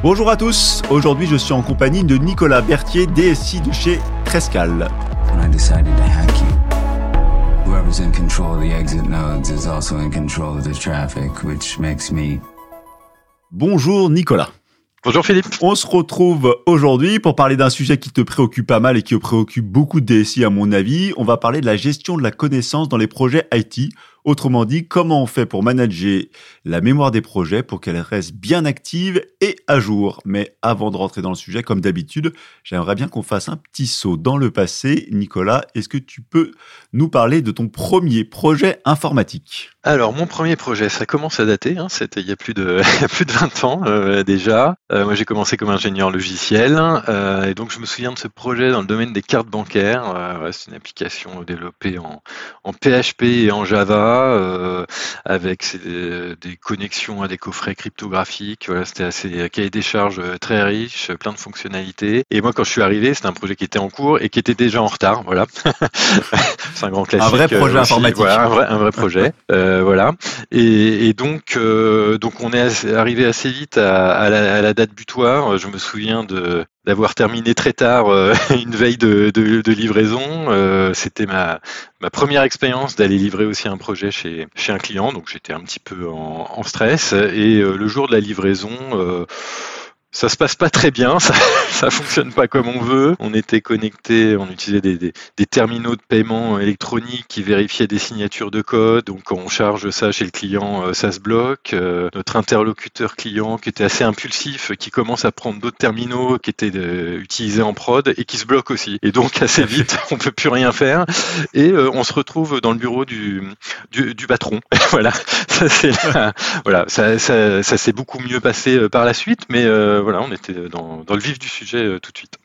Bonjour à tous, aujourd'hui je suis en compagnie de Nicolas Berthier, DSI de chez Trescal. When I decided to hack you, whoever's in control of the exit nodes is also in control of the traffic, which makes me Bonjour Nicolas. Bonjour Philippe. On se retrouve aujourd'hui pour parler d'un sujet qui te préoccupe pas mal et qui préoccupe beaucoup de DSI à mon avis. On va parler de la gestion de la connaissance dans les projets IT. Autrement dit, comment on fait pour manager la mémoire des projets pour qu'elle reste bien active et à jour? Mais avant de rentrer dans le sujet, comme d'habitude, j'aimerais bien qu'on fasse un petit saut dans le passé. Nicolas, est-ce que tu peux nous parler de ton premier projet informatique? Alors, mon premier projet, ça commence à dater. Hein, C'était il y a plus de, plus de 20 ans euh, déjà. Euh, moi, j'ai commencé comme ingénieur logiciel. euh, et donc, je me souviens de ce projet dans le domaine des cartes bancaires. C'est une application développée en PHP et en Java. Euh, avec ses- des connexions à des coffrets cryptographiques. Voilà, c'était assez cahier des charges euh, très riche, plein de fonctionnalités. Et moi, quand je suis arrivé, c'était un projet qui était en cours et qui était déjà en retard. Voilà, c'est un grand classique. vrai projet euh, aussi. informatique. Voilà, un vrai, un vrai projet. Euh, voilà. Et, et donc, euh, donc, on est assez- arrivé assez vite à, à la, à la date butoir. Je me souviens de d'avoir terminé très tard euh, une veille de, livraison. Euh, C'était ma, première expérience d'aller livrer aussi un projet chez, un client, donc j'étais un petit peu en, stress. Et euh, le jour de la livraison, ça se passe pas très bien, ça, ça fonctionne pas comme on veut. On était connecté, on utilisait des, des, des terminaux de paiement électroniques qui vérifiaient des signatures de code. Donc quand on charge ça chez le client, euh, ça se bloque. Euh, notre interlocuteur client qui était assez impulsif, qui commence à prendre d'autres terminaux qui étaient euh, utilisés en prod et qui se bloque aussi. Et donc assez vite, on peut plus rien faire et euh, on se retrouve dans le bureau du du, du patron. voilà, ça c'est voilà, ça, ça, ça s'est beaucoup mieux passé euh, par la suite, mais euh, voilà, on était dans, dans le vif du sujet euh, tout de suite.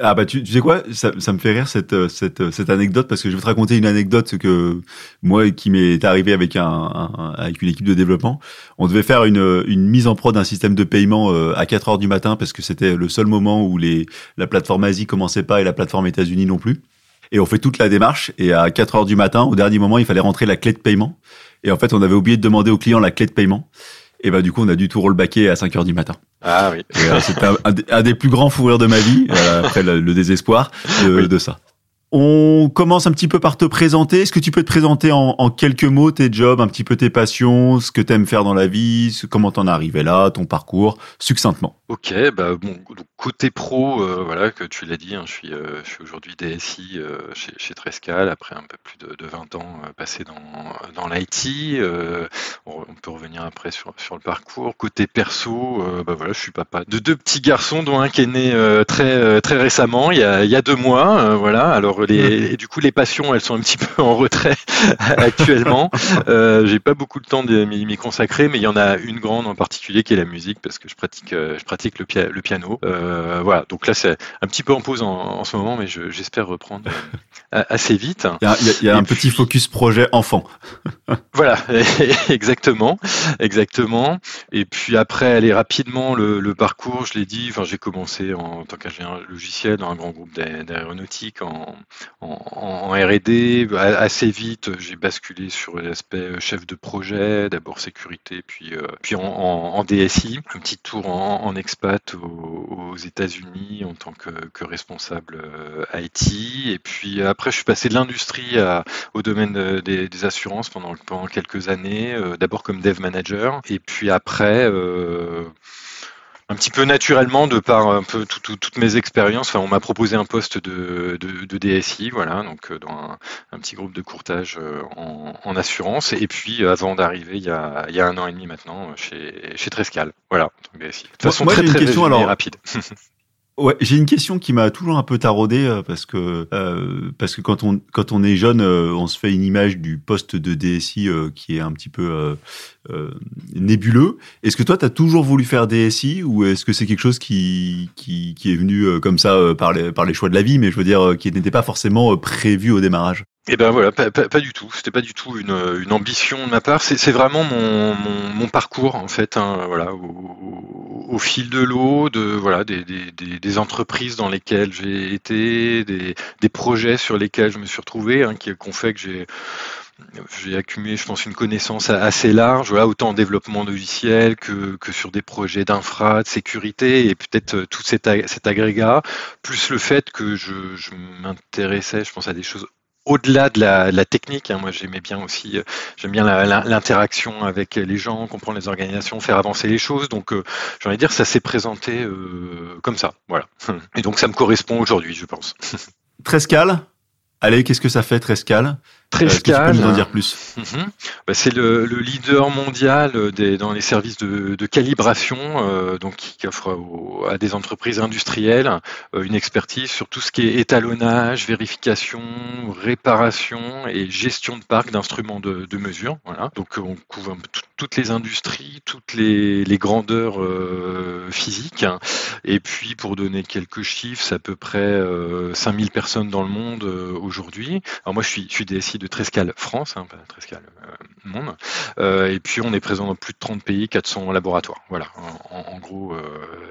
Ah bah tu, tu sais quoi, ça, me fait rire cette, euh, cette, euh, cette anecdote parce que je vais te raconter une anecdote que moi qui m'est arrivé avec un, avec une équipe de développement. On devait faire une, une mise en prod d'un système de paiement euh, à 4 heures du matin parce que c'était le seul moment où les la plateforme Asie commençait pas et la plateforme États-Unis non plus. Et on fait toute la démarche et à 4 heures du matin, au dernier moment, il fallait rentrer la clé de paiement. Et en fait, on avait oublié de demander au client la clé de paiement. Et bah du coup, on a dû tout rollbacker à 5 heures du matin. Ah oui. Euh, C'était un, des- un des plus grands fous rires de ma vie, euh, après le, le désespoir de, Oui. de ça. On commence un petit peu par te présenter. Est-ce que tu peux te présenter en, quelques mots tes jobs, un petit peu tes passions, ce que tu aimes faire dans la vie, ce- comment t'en es arrivé là, ton parcours, succinctement Ok, bah bon, côté pro, euh, voilà, que tu l'as dit, hein, je suis, euh, suis aujourd'hui DSI euh, chez, chez Trescal après un peu plus de, de 20 ans passés dans, dans l'IT. on, peut revenir après sur, sur le parcours. Côté perso, bah voilà, je suis papa de deux petits garçons, dont un qui est né très très récemment, il y a, il y a deux mois. voilà, alors les, et du coup les passions, elles sont un petit peu en retrait actuellement. Euh, J'ai pas beaucoup de temps de m'y consacrer, mais il y en a une grande en particulier qui est la musique parce que je pratique, euh, je pratique le, pia- le piano. Euh, voilà, donc là c'est un petit peu en pause en, en ce moment, mais je- j'espère reprendre euh, assez vite. Il y a, il y un petit focus projet enfant. Voilà, exactement, exactement. Et puis après, aller rapidement le, le parcours, je l'ai dit. Enfin, j'ai commencé en, tant qu'ingénieur logiciel dans un grand groupe d'a- d'aéronautique en, en, R&D. Assez vite, j'ai basculé sur l'aspect chef de projet, d'abord sécurité, puis euh, puis en, en, DSI. Un petit tour en, expat aux, États-Unis en tant que, responsable euh, IT. Et puis après, je suis passé de l'industrie au domaine euh, des, assurances pendant, pendant quelques années, euh, d'abord comme dev manager, et puis après, euh, un petit peu naturellement, de par un peu tout- tout- toutes mes expériences, enfin, on m'a proposé un poste de, de, de DSI, voilà, donc euh, dans un, un petit groupe de courtage euh, en, en assurance, et puis euh, avant d'arriver il y a, il y a un an et demi maintenant chez, chez Trescal, voilà, donc DSI. De toute façon, moi, très une très question, alors. rapide. Ouais, j'ai une question qui m'a toujours un peu taraudé euh, parce que euh, parce que quand on quand on est jeune, euh, on se fait une image du poste de DSI qui est un petit peu nébuleux. Est-ce que toi, tu as toujours voulu faire DSI ou est-ce que c'est quelque chose qui qui, qui est venu comme ça par les par les choix de la vie, mais je veux dire qui n'était pas forcément prévu au démarrage? Eh ben voilà, pas, du tout. C'était pas du tout une, une ambition de ma part. C'est vraiment mon, mon, mon parcours en fait. hein, voilà, au, au fil de l'eau, de voilà, des, des, des, entreprises dans lesquelles j'ai été, des, des projets sur lesquels je me suis retrouvé, hein, qui, ont fait que j'ai j'ai accumulé, je pense, une connaissance assez large, voilà, autant en développement logiciel que, que sur des projets d'infra, de sécurité, et peut-être tout cet, cet, agrégat, plus le fait que je, je m'intéressais, je pense, à des choses au-delà de la, technique, hein, moi j'aimais bien aussi, euh, j'aime bien l'interaction avec les gens, comprendre les organisations, faire avancer les choses. Donc euh, j'ai envie de dire ça s'est présenté euh, comme ça, voilà. Et donc ça me correspond aujourd'hui, je pense. Trescal, allez, qu'est-ce que ça fait Trescal? Trescal, tu peux nous en dire plus mhm. bah, C'est le, leader mondial des, dans les services de, calibration, euh, donc qui offre à des entreprises industrielles euh, une expertise sur tout ce qui est étalonnage, vérification, réparation et gestion de parc d'instruments de, mesure. Voilà. Donc on couvre toutes les industries, toutes les, grandeurs euh, physiques. Et puis pour donner quelques chiffres, c'est à peu près 5000 personnes dans le monde aujourd'hui. Alors moi je suis, je suis DSI de Trescal France, hein, pas Trescal euh, Monde. Euh, et puis on est présent dans plus de 30 pays, 400 laboratoires. Voilà, en, gros, euh,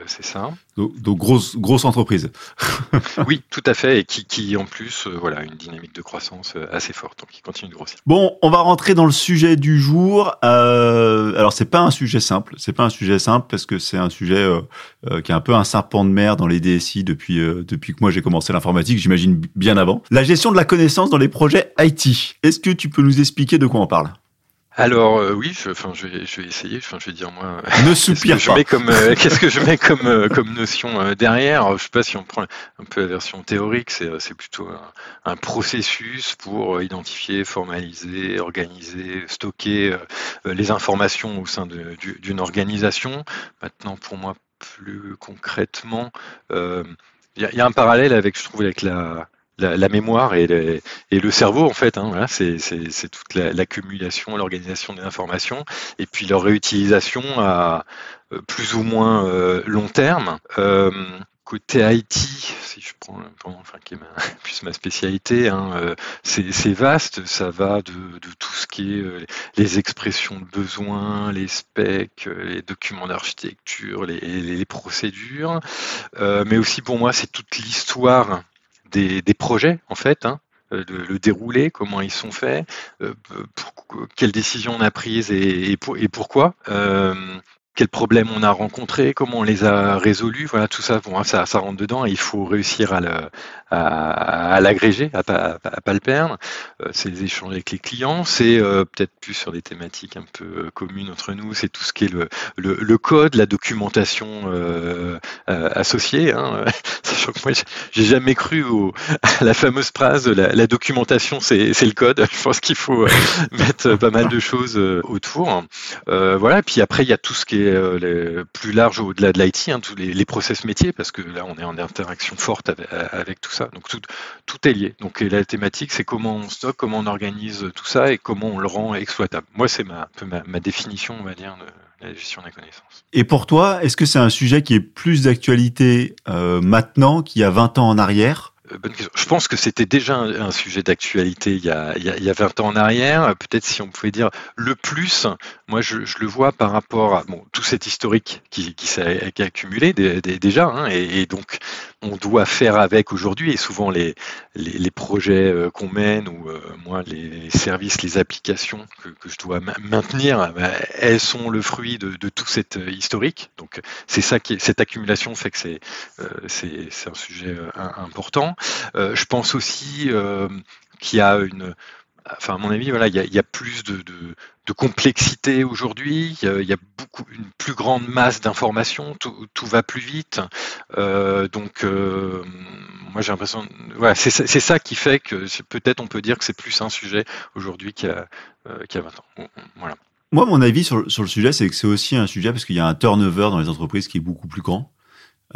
c'est ça. Donc, grosse, grosse entreprise. oui, tout à fait, et qui, qui en plus, voilà, une dynamique de croissance assez forte, donc qui continue de grossir. Bon, on va rentrer dans le sujet du jour. alors c'est pas un sujet simple, c'est pas un sujet simple parce que c'est un sujet qui est un peu un serpent de mer dans les DSI depuis depuis que moi j'ai commencé l'informatique, j'imagine bien avant. La gestion de la connaissance dans les projets IT. Est-ce que tu peux nous expliquer de quoi on parle? Alors euh, oui, je, enfin, je, vais, je vais essayer. Enfin, je vais dire moi. Ne soupire pas. Euh, qu'est-ce que je mets comme euh, comme notion derrière Je sais pas si on prend un peu la version théorique. C'est c'est plutôt un, processus pour identifier, formaliser, organiser, stocker les informations au sein d'une organisation. Maintenant, pour moi, plus concrètement, il y, y, a un parallèle avec, je trouve, avec la la, mémoire et, le cerveau en fait. Hein, voilà, c'est toute l'accumulation, l'organisation des informations et puis leur réutilisation à euh, plus ou moins euh, long terme. Euh, côté IT, si je prends enfin, qui est ma, plus ma spécialité, hein, c'est vaste, ça va de, tout ce qui est les expressions de besoins, les specs, les documents d'architecture, les, procédures, mais aussi pour moi c'est toute l'histoire des, projets, en fait, hein, euh, le, déroulé, comment ils sont faits, euh, quelles décisions on a prises et, pourquoi. Euh, quels problèmes on a rencontrés, comment on les a résolus, voilà tout ça, bon, ça, ça rentre dedans et il faut réussir à, le, à, l'agréger, à pas, à pas le perdre. Euh, c'est les échanges avec les clients, c'est euh, peut-être plus sur des thématiques un peu euh, communes entre nous, c'est tout ce qui est le, code, la documentation associée. Hein. Sachant que moi, j'ai jamais cru à la fameuse phrase la, documentation, c'est le code. Je pense qu'il faut mettre pas mal de choses autour. voilà, et puis après, il y a tout ce qui est plus large au-delà de l'IT, hein, tous les, process métiers, parce que là, on est en interaction forte avec tout ça. Donc tout, est lié. Donc la thématique, c'est comment on stocke, comment on organise tout ça et comment on le rend exploitable. Moi, c'est ma, ma, définition, on va dire, de la gestion des connaissances. Et pour toi, est-ce que c'est un sujet qui est plus d'actualité euh, maintenant qu'il y a 20 ans en arrière? Euh, je pense que c'était déjà un, sujet d'actualité il, y a, il, y a 20 ans en arrière. Peut-être si on pouvait dire le plus, moi je, le vois par rapport à tout cet historique qui, s'est accumulé déjà. Hein, et, donc on doit faire avec aujourd'hui. Et souvent les, projets euh, qu'on mène ou euh, moi les services, les applications que, je dois maintenir, bah, elles sont le fruit de, tout cet historique. Donc c'est ça qui cette accumulation fait que c'est un sujet important. Euh, je pense aussi euh, qu'il y a une, enfin à mon avis, voilà, il y a, plus de, complexité aujourd'hui. Il, y a beaucoup, une plus grande masse d'informations. Tout, va plus vite. Euh, donc, moi j'ai l'impression, voilà, c'est ça qui fait que peut-être on peut dire que c'est plus un sujet aujourd'hui qu'il y, a 20 ans. Voilà. Moi, mon avis sur, sur le sujet, c'est que c'est aussi un sujet parce qu'il y a un turnover dans les entreprises qui est beaucoup plus grand.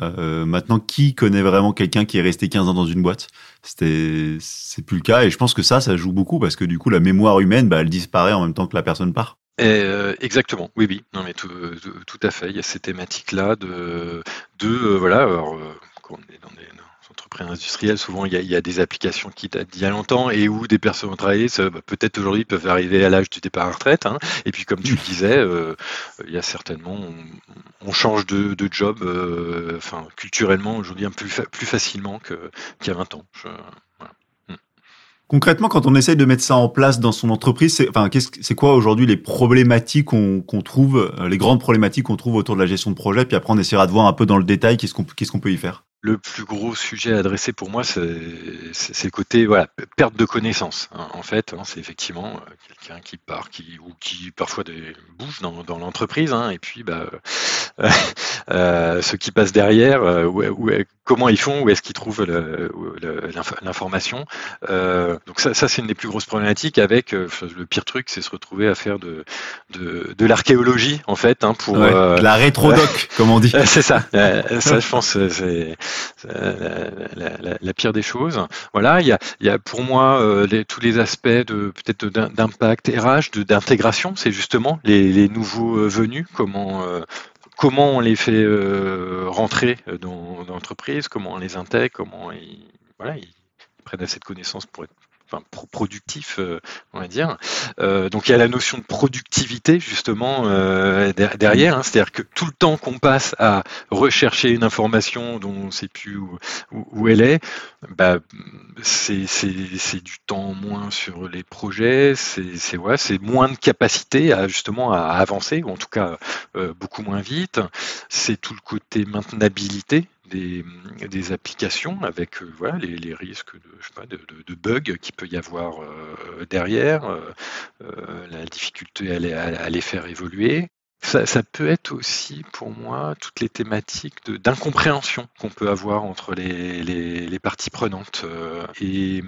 Euh, maintenant, qui connaît vraiment quelqu'un qui est resté 15 ans dans une boîte? C'était, c'est plus le cas, et je pense que ça, ça joue beaucoup parce que du coup, la mémoire humaine, bah, elle disparaît en même temps que la personne part. Euh, exactement, oui, oui, non mais tout, à fait. Il y a ces thématiques-là de, de euh, voilà, alors, quand on est dans des entreprises industrielles, souvent il y, a, des applications qui datent d'il y a longtemps et où des personnes ont travaillé, bah, peut-être aujourd'hui peuvent arriver à l'âge du départ à retraite. Hein. Et puis comme tu le disais, euh, il y a certainement, on, change de, job, euh, enfin culturellement aujourd'hui plus, plus facilement qu'il y a 20 ans. Concrètement, quand on essaye de mettre ça en place dans son entreprise, c'est enfin, quoi aujourd'hui les problématiques qu'on trouve, euh, les grandes problématiques qu'on trouve autour de la gestion de projet Puis après, on essaiera de voir un peu dans le détail qu'est-ce qu'on peut y faire? Le plus gros sujet à adresser pour moi, c'est le côté voilà, perte de connaissance. Hein. En fait, hein, c'est effectivement euh, quelqu'un qui part, qui ou qui parfois des, bouge dans, dans l'entreprise, hein, et puis bah, euh, euh, ceux qui passent derrière, où, comment ils font, où est-ce qu'ils trouvent l'information. donc ça, ça c'est une des plus grosses problématiques. Avec le pire truc, c'est se retrouver à faire de de, de l'archéologie en fait hein, pour la rétrodoc, comme on dit. c'est ça. ça, je pense, c'est la, pire des choses. Voilà, il y a, il y a pour moi euh, tous les aspects de peut-être d'impact RH, d'intégration, c'est justement les, les, nouveaux euh, venus, comment euh, comment on les fait rentrer dans, dans l'entreprise, comment on les intègre, comment ils, voilà, ils prennent assez de connaissances pour être enfin, productif, euh, on va dire. Euh, donc il y a la notion de productivité justement euh, derrière, hein. c'est-à-dire que tout le temps qu'on passe à rechercher une information dont on ne sait plus où, elle est, bah, c'est du temps moins sur les projets, c'est moins de capacité à justement à avancer, ou en tout cas beaucoup moins vite. C'est tout le côté maintenabilité des, applications avec euh, voilà, les, risques de, bugs qu'il peut y avoir euh, derrière, euh, la difficulté à les, faire évoluer. Ça, ça, peut être aussi pour moi toutes les thématiques d'incompréhension qu'on peut avoir entre les, les, les parties prenantes. et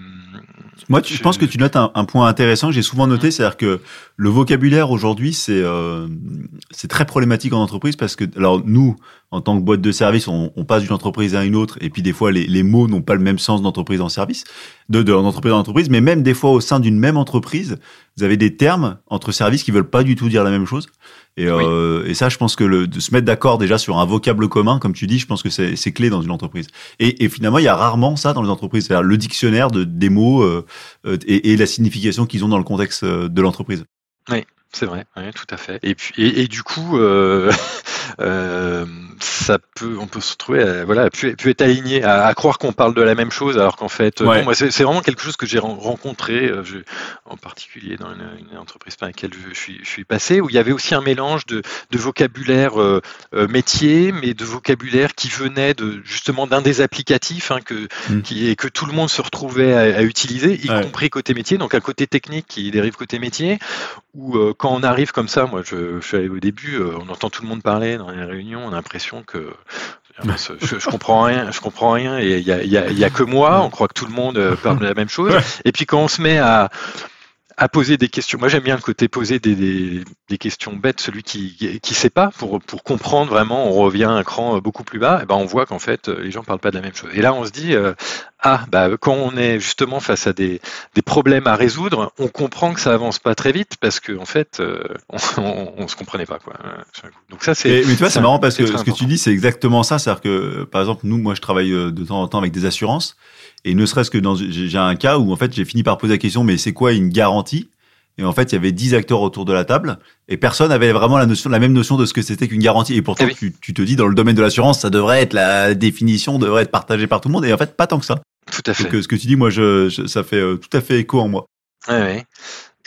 moi, je, je pense que tu notes un, un point intéressant. J'ai souvent noté, mmh. c'est-à-dire que le vocabulaire aujourd'hui, c'est euh, c'est très problématique en entreprise parce que alors nous, en tant que boîte de service, on, on, passe d'une entreprise à une autre, et puis des fois les, les mots n'ont pas le même sens d'entreprise en service, de d'entreprise en entreprise, mais même des fois au sein d'une même entreprise, vous avez des termes entre services qui veulent pas du tout dire la même chose. Et, euh, et ça, je pense que le, de se mettre d'accord déjà sur un vocable commun, comme tu dis, je pense que c'est clé dans une entreprise. Et, et, finalement, il y a rarement ça dans les entreprises, c'est-à-dire le dictionnaire de, des mots euh, et, et la signification qu'ils ont dans le contexte euh, de l'entreprise. Oui, c'est vrai, oui, tout à fait. Et puis et, et du coup, euh, euh, ça peut, on peut se retrouver, à, voilà, à pu, être aligné, à, à croire qu'on parle de la même chose, alors qu'en fait, ouais. moi, c'est vraiment quelque chose que j'ai rencontré, euh, je, en particulier dans une, une, entreprise par laquelle je, je, suis, je suis passé, où il y avait aussi un mélange de, de vocabulaire euh, euh métier, mais de vocabulaire qui venait de justement d'un des applicatifs hein, que, mm. qui, et que tout le monde se retrouvait à, à utiliser, y ouais. compris côté métier, donc un côté technique qui dérive côté métier, où euh, quand on arrive comme ça, moi, je, je suis allé au début, euh, on entend tout le monde parler dans les réunions, on a l'impression que je, je, comprends rien, je comprends rien, et il y a, y, a, y a, que moi, on croit que tout le monde euh, parle de la même chose. Et puis quand on se met à, à poser des questions. Moi, j'aime bien le côté poser des, des, des, questions bêtes, celui qui qui sait pas, pour, pour comprendre vraiment, on revient un cran beaucoup plus bas, et ben on voit qu'en fait, les gens parlent pas de la même chose. Et là, on se dit, euh, ah, bah, quand on est justement face à des, des problèmes à résoudre, on comprend que ça avance pas très vite parce qu'en en fait, euh, on, on, se comprenait pas, quoi. Donc ça, c'est. Mais tu vois, c'est marrant parce que ce que tu dis, c'est exactement ça. C'est-à-dire que, par exemple, nous, moi, je travaille euh, de temps en temps avec des assurances. Et ne serait-ce que dans, j'ai un cas où en fait j'ai fini par poser la question, mais c'est quoi une garantie? Et en fait, il y avait dix acteurs autour de la table et personne avait vraiment la notion, la même notion de ce que c'était qu'une garantie. Et pourtant, eh oui. tu, tu, te dis dans le domaine de l'assurance, ça devrait être la définition devrait être partagée par tout le monde. Et en fait, pas tant que ça. Tout à fait. Donc, ce que tu dis, moi, je, je ça fait euh, tout à fait écho en moi. Ouais, ouais.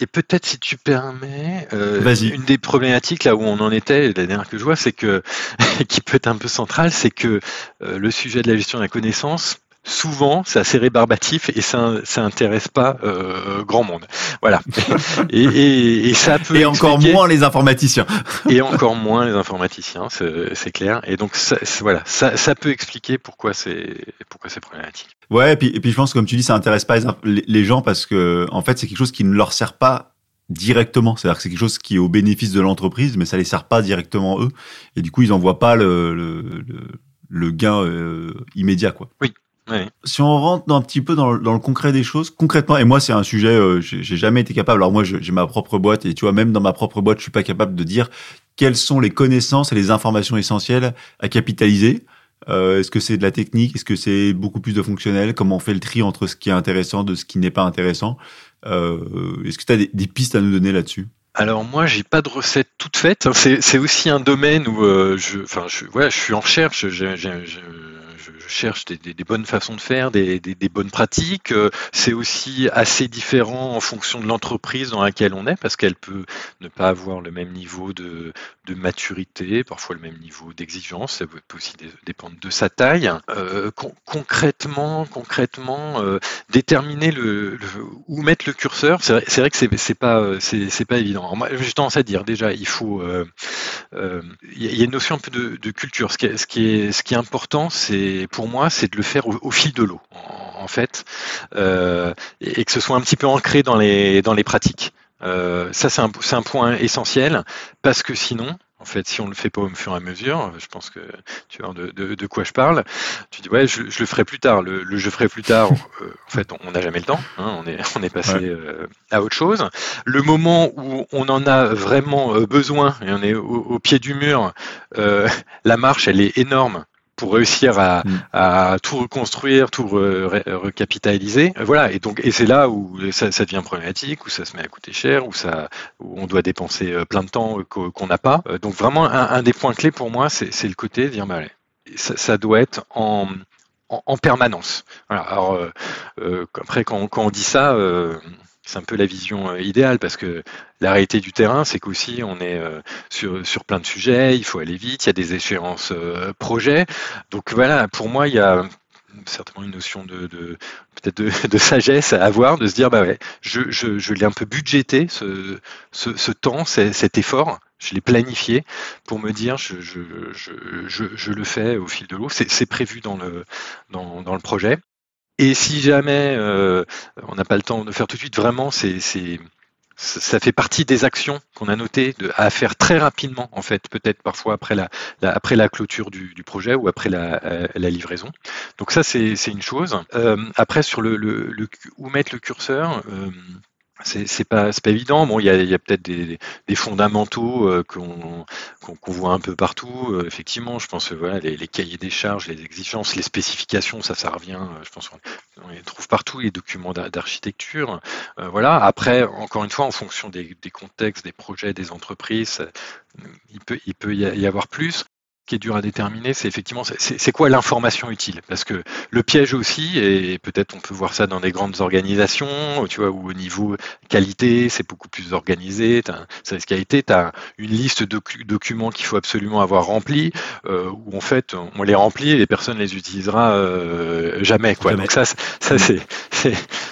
Et peut-être, si tu permets, euh, une des problématiques là où on en était, la dernière que je vois, c'est que qui peut être un peu centrale, c'est que euh, le sujet de la gestion de la connaissance souvent c'est assez rébarbatif et ça ça intéresse pas euh, grand monde. Voilà. Et, et, et, ça peut et encore moins les informaticiens. Et encore moins les informaticiens c'est clair. Et donc ça, voilà. Ça, ça peut expliquer pourquoi c'est pourquoi c'est problématique. Ouais et puis et puis je pense comme tu dis ça intéresse pas les, les gens parce que en fait c'est quelque chose qui ne leur sert pas directement. C'est-à-dire que c'est quelque chose qui est au bénéfice de l'entreprise, mais ça les sert pas directement eux. Et du coup, ils en voient pas le, le, le, le gain euh, immédiat, quoi. Oui, Ouais. Si on rentre un petit peu dans le, dans le, concret des choses, concrètement, et moi c'est un sujet, euh, j'ai jamais été capable. Alors moi j'ai ma propre boîte et tu vois même dans ma propre boîte, je suis pas capable de dire quelles sont les connaissances et les informations essentielles à capitaliser. Euh, Est-ce que c'est de la technique? Est-ce que c'est beaucoup plus de fonctionnel? Comment on fait le tri entre ce qui est intéressant de ce qui n'est pas intéressant? Euh, Est-ce que tu as des, des pistes à nous donner là-dessus? Alors moi, j'ai pas de recette toute faite. C'est aussi un domaine où euh, je, enfin, je, ouais, je suis en recherche. Je, je, je, cherche des, bonnes façons de faire, des, bonnes pratiques. C'est aussi assez différent en fonction de l'entreprise dans laquelle on est, parce qu'elle peut ne pas avoir le même niveau de, maturité, parfois le même niveau d'exigence. Ça peut aussi dépendre de sa taille. Euh, concrètement, concrètement, euh, déterminer le, où mettre le curseur, c'est vrai, que c'est pas c'est pas évident. j'ai tendance à dire déjà, il faut il y a une notion un peu de, de culture. Ce qui est, ce qui est, ce qui est important, c'est pour moi, c'est de le faire au, fil de l'eau, en, fait, euh, et, que ce soit un petit peu ancré dans les dans les pratiques. Euh, ça, c'est un, un point essentiel parce que sinon, en fait, si on le fait pas au fur et à mesure, je pense que tu vois de, de, de quoi je parle. Tu dis ouais, je, je, le ferai plus tard. Le, le je ferai plus tard. Euh, en fait, on n'a jamais le temps. Hein, on est on est passé euh, à autre chose. Le moment où on en a vraiment besoin et on est au, au pied du mur, la marche elle est énorme pour réussir à, mm. à, tout reconstruire, tout recapitaliser. Voilà, et donc et c'est là où ça, ça, devient problématique, où ça se met à coûter cher, où ça, où on doit dépenser euh, plein de temps euh, qu'on n'a pas. Euh, donc vraiment un, un, des points clés pour moi, c'est le côté de dire bah, ça, ça doit être en, en, en permanence. Voilà, alors euh, après quand, quand, on dit ça. Euh, c'est un peu la vision euh, idéale parce que la réalité du terrain, c'est qu'aussi on est euh, sur, sur plein de sujets, il faut aller vite, il y a des échéances euh, projets. Donc voilà, pour moi, il y a certainement une notion de, peut-être de, sagesse à avoir, de se dire bah ouais, je, je, je l'ai un peu budgété ce, ce, ce temps, cet effort, je l'ai planifié pour me dire je, je, je, je, le fais au fil de l'eau. C'est prévu dans le, dans, dans le projet. Et si jamais euh, on n'a pas le temps de faire tout de suite, vraiment, c'est, ça fait partie des actions qu'on a notées à faire très rapidement, en fait, peut-être parfois après la, après la clôture du, projet ou après la, euh, livraison. Donc ça, c'est, une chose. Euh, après, sur le, où mettre le curseur, c'est pas, pas évident. Bon, il y a, y a peut-être des, des, fondamentaux euh, qu'on voit un peu partout. Euh, effectivement, je pense voilà, les, les, cahiers des charges, les exigences, les spécifications, ça, ça revient. Euh, je pense qu'on les trouve partout, les documents d'architecture. voilà. Après, encore une fois, en fonction des, des contextes, des projets, des entreprises, il peut, il peut y avoir plus qui est dur à déterminer, c'est effectivement c'est quoi l'information utile? Parce que le piège aussi, et peut-être on peut voir ça dans des grandes organisations, tu vois, où au niveau qualité, c'est beaucoup plus organisé, service qualité, tu as une liste de documents qu'il faut absolument avoir remplis, euh, où en fait on les remplit et les personnes les utilisera euh, jamais. Quoi. Donc ça, ça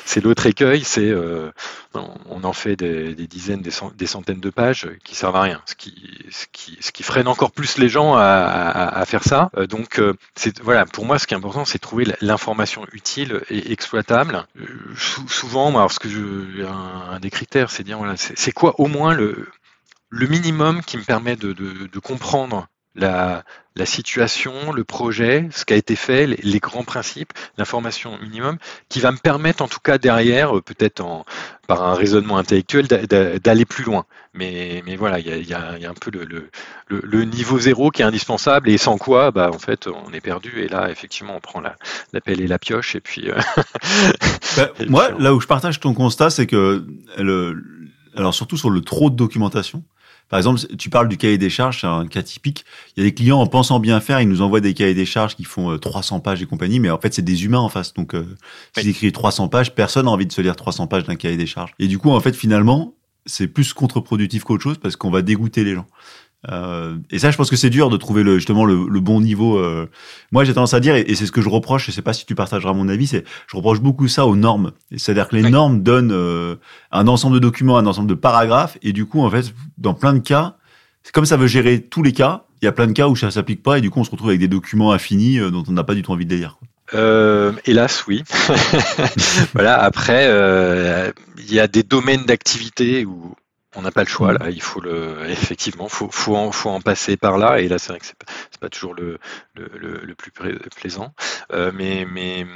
c'est l'autre écueil, c'est euh, on en fait des, des dizaines, des, centaines de pages qui servent à rien, ce qui, ce qui, ce qui freine encore plus les gens à, à, faire ça. Euh, donc, euh, c'est voilà, pour moi, ce qui est important, c'est de trouver l'information utile et exploitable. Euh, souvent, ce que un, des critères, c'est dire voilà, c'est quoi au moins le, minimum qui me permet de, de, de comprendre la, la, situation, le projet, ce qui a été fait, les, les grands principes, l'information minimum, qui va me permettre en tout cas derrière, euh, peut-être par un raisonnement intellectuel, d'aller plus loin. Mais, mais voilà, il y a, y, a, y a, un peu le, le, le, niveau zéro qui est indispensable et sans quoi, bah, en fait, on est perdu. Et là, effectivement, on prend la, la pelle et la pioche. Et puis, euh, bah, et moi, puis, là où je partage ton constat, c'est que le, alors surtout sur le trop de documentation, par exemple, tu parles du cahier des charges, c'est un cas typique. Il y a des clients, en pensant bien faire, ils nous envoient des cahiers des charges qui font 300 euh, pages et compagnie, mais en fait, c'est des humains en face. Donc, euh, s'ils oui. écrivent 300 pages, personne n'a envie de se lire 300 pages d'un cahier des charges. Et du coup, en fait, finalement, c'est plus contre-productif qu'autre chose parce qu'on va dégoûter les gens. Euh, et ça, je pense que c'est dur de trouver le, justement le, le bon niveau. Euh. Moi, j'ai tendance à dire, et, et c'est ce que je reproche, je sais pas si tu partageras mon avis, c'est je reproche beaucoup ça aux normes. C'est-à-dire que les normes donnent euh, un ensemble de documents, un ensemble de paragraphes, et du coup, en fait, dans plein de cas, c'est comme ça veut gérer tous les cas. Il y a plein de cas où ça s'applique pas, et du coup, on se retrouve avec des documents infinis euh, dont on n'a pas du tout envie de les lire. Quoi. Euh, hélas, oui. voilà. Après, euh, il y a des domaines d'activité où on n'a pas le choix là. Il faut le, effectivement, faut, faut en, faut en passer par là. Et là, c'est vrai que c'est pas, pas toujours le, le, le, plus plaisant. Euh, mais, mais,